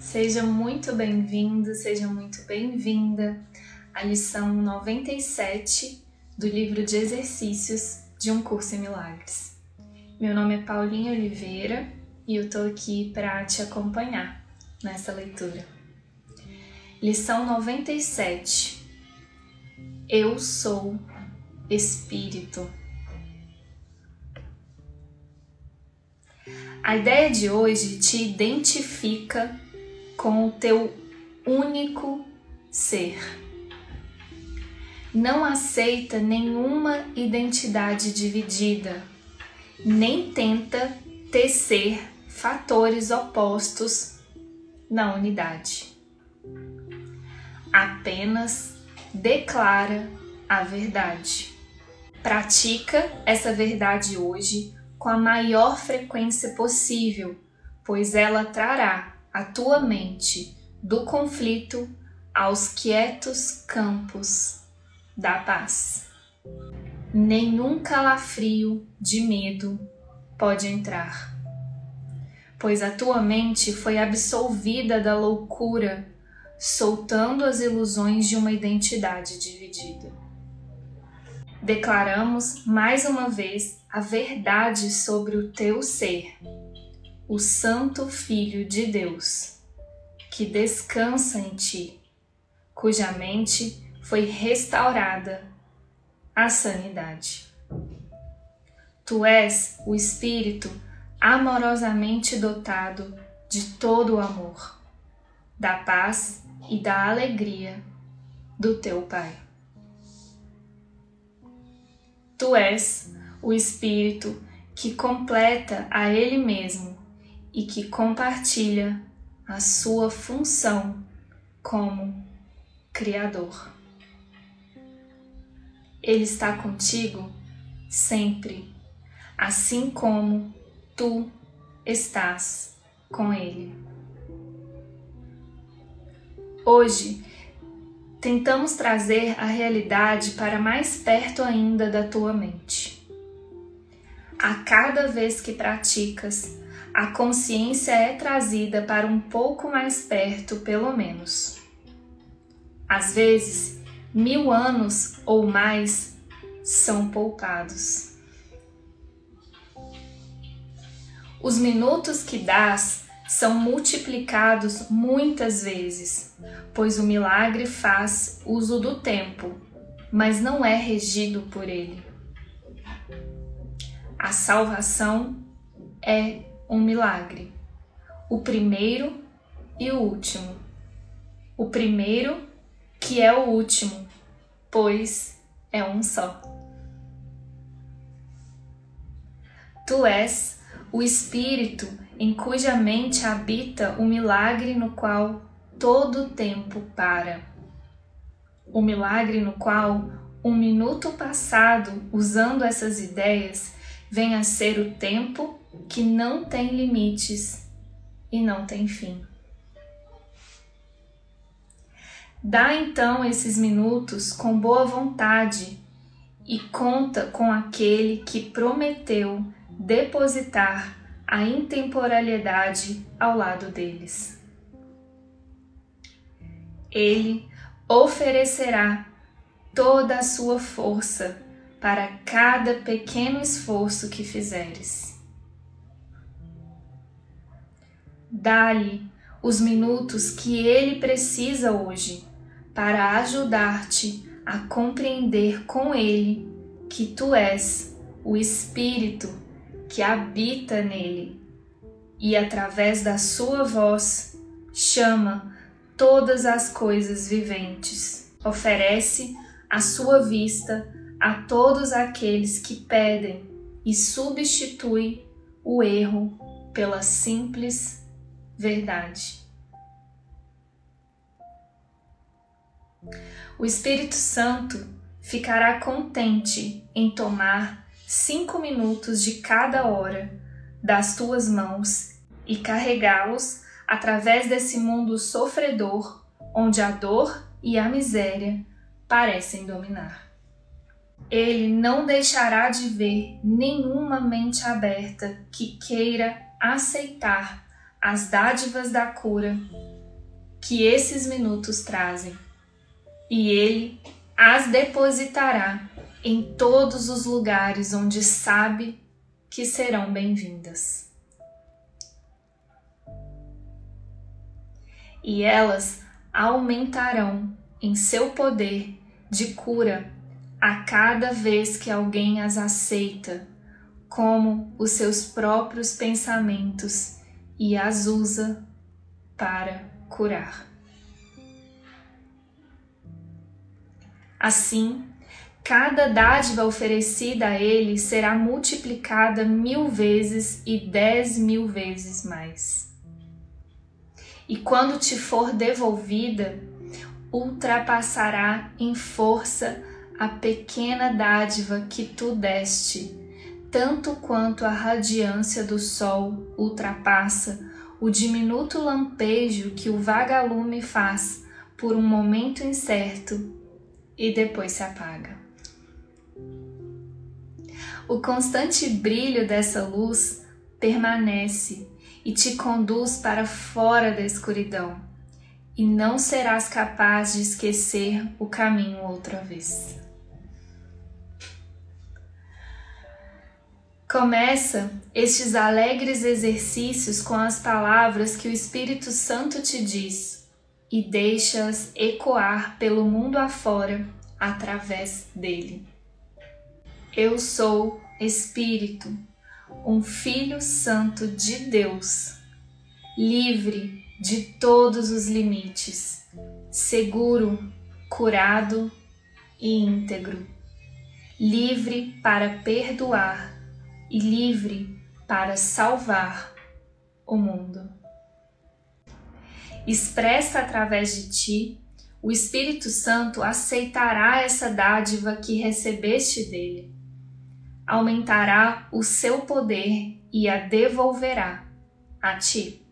Seja muito bem-vindo, seja muito bem-vinda à lição 97 do livro de exercícios de Um Curso em Milagres. Meu nome é Paulinha Oliveira e eu tô aqui para te acompanhar nessa leitura. Lição 97. Eu sou Espírito. A ideia de hoje te identifica com o teu único ser. Não aceita nenhuma identidade dividida, nem tenta tecer fatores opostos na unidade. Apenas declara a verdade. Pratica essa verdade hoje com a maior frequência possível, pois ela trará a tua mente do conflito aos quietos campos da paz. Nenhum calafrio de medo pode entrar, pois a tua mente foi absolvida da loucura, soltando as ilusões de uma identidade dividida. Declaramos mais uma vez a verdade sobre o teu ser o Santo Filho de Deus, que descansa em ti, cuja mente foi restaurada à sanidade. Tu és o Espírito amorosamente dotado de todo o amor, da paz e da alegria do teu Pai. Tu és o Espírito que completa a Ele mesmo e que compartilha a sua função como Criador. Ele está contigo sempre, assim como tu estás com Ele. Hoje, tentamos trazer a realidade para mais perto ainda da tua mente. A cada vez que praticas a consciência é trazida para um pouco mais perto, pelo menos. Às vezes, mil anos ou mais são poupados. Os minutos que dás são multiplicados muitas vezes, pois o milagre faz uso do tempo, mas não é regido por ele. A salvação é um milagre. O primeiro e o último. O primeiro, que é o último, pois é um só. Tu és o Espírito em cuja mente habita o milagre no qual todo o tempo para. O milagre no qual um minuto passado usando essas ideias vem a ser o tempo que não tem limites e não tem fim. Dá então esses minutos com boa vontade e conta com aquele que prometeu depositar a intemporalidade ao lado deles. Ele oferecerá toda a sua força para cada pequeno esforço que fizeres. Dá-lhe os minutos que ele precisa hoje para ajudar-te a compreender com ele que tu és o Espírito que habita nele. E, através da sua voz, chama todas as coisas viventes, oferece a sua vista a todos aqueles que pedem e substitui o erro pela simples verdade. O Espírito Santo ficará contente em tomar cinco minutos de cada hora das tuas mãos e carregá-los através desse mundo sofredor onde a dor e a miséria parecem dominar. Ele não deixará de ver nenhuma mente aberta que queira aceitar as dádivas da cura que esses minutos trazem, e Ele as depositará em todos os lugares onde sabe que serão bem-vindas. E elas aumentarão em seu poder de cura a cada vez que alguém as aceita como os seus próprios pensamentos e as usa para curar. Assim, cada dádiva oferecida a ele será multiplicada mil vezes e dez mil vezes mais. E quando te for devolvida, ultrapassará em força a pequena dádiva que tu deste, tanto quanto a radiância do sol ultrapassa o diminuto lampejo que o vagalume faz por um momento incerto e depois se apaga. O constante brilho dessa luz permanece e te conduz para fora da escuridão, e não serás capaz de esquecer o caminho outra vez. Começa estes alegres exercícios com as palavras que o Espírito Santo te diz e deixa-as ecoar pelo mundo afora através dele. Eu sou Espírito, um Filho Santo de Deus, livre de todos os limites, seguro, curado e íntegro, livre para perdoar e livre para salvar o mundo. Expressa através de ti, o Espírito Santo aceitará essa dádiva que recebeste dele, aumentará o seu poder e a devolverá a ti.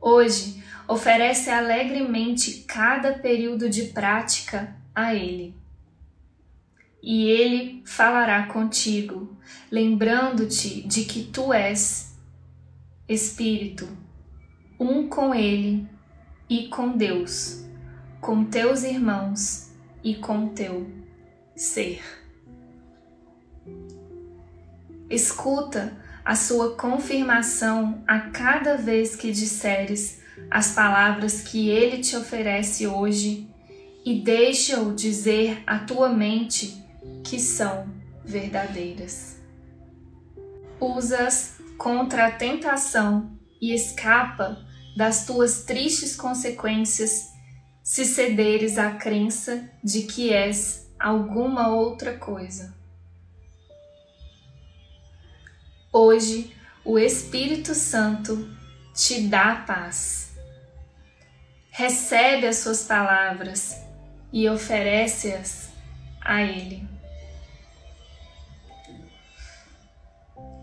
Hoje, oferece alegremente cada período de prática a Ele e ele falará contigo, lembrando-te de que tu és Espírito, um com ele e com Deus, com teus irmãos e com teu ser. Escuta a sua confirmação a cada vez que disseres as palavras que ele te oferece hoje e deixa-o dizer à tua mente que são verdadeiras. Usas contra a tentação e escapa das tuas tristes consequências se cederes à crença de que és alguma outra coisa. Hoje, o Espírito Santo te dá paz. Recebe as suas palavras e oferece-as a Ele.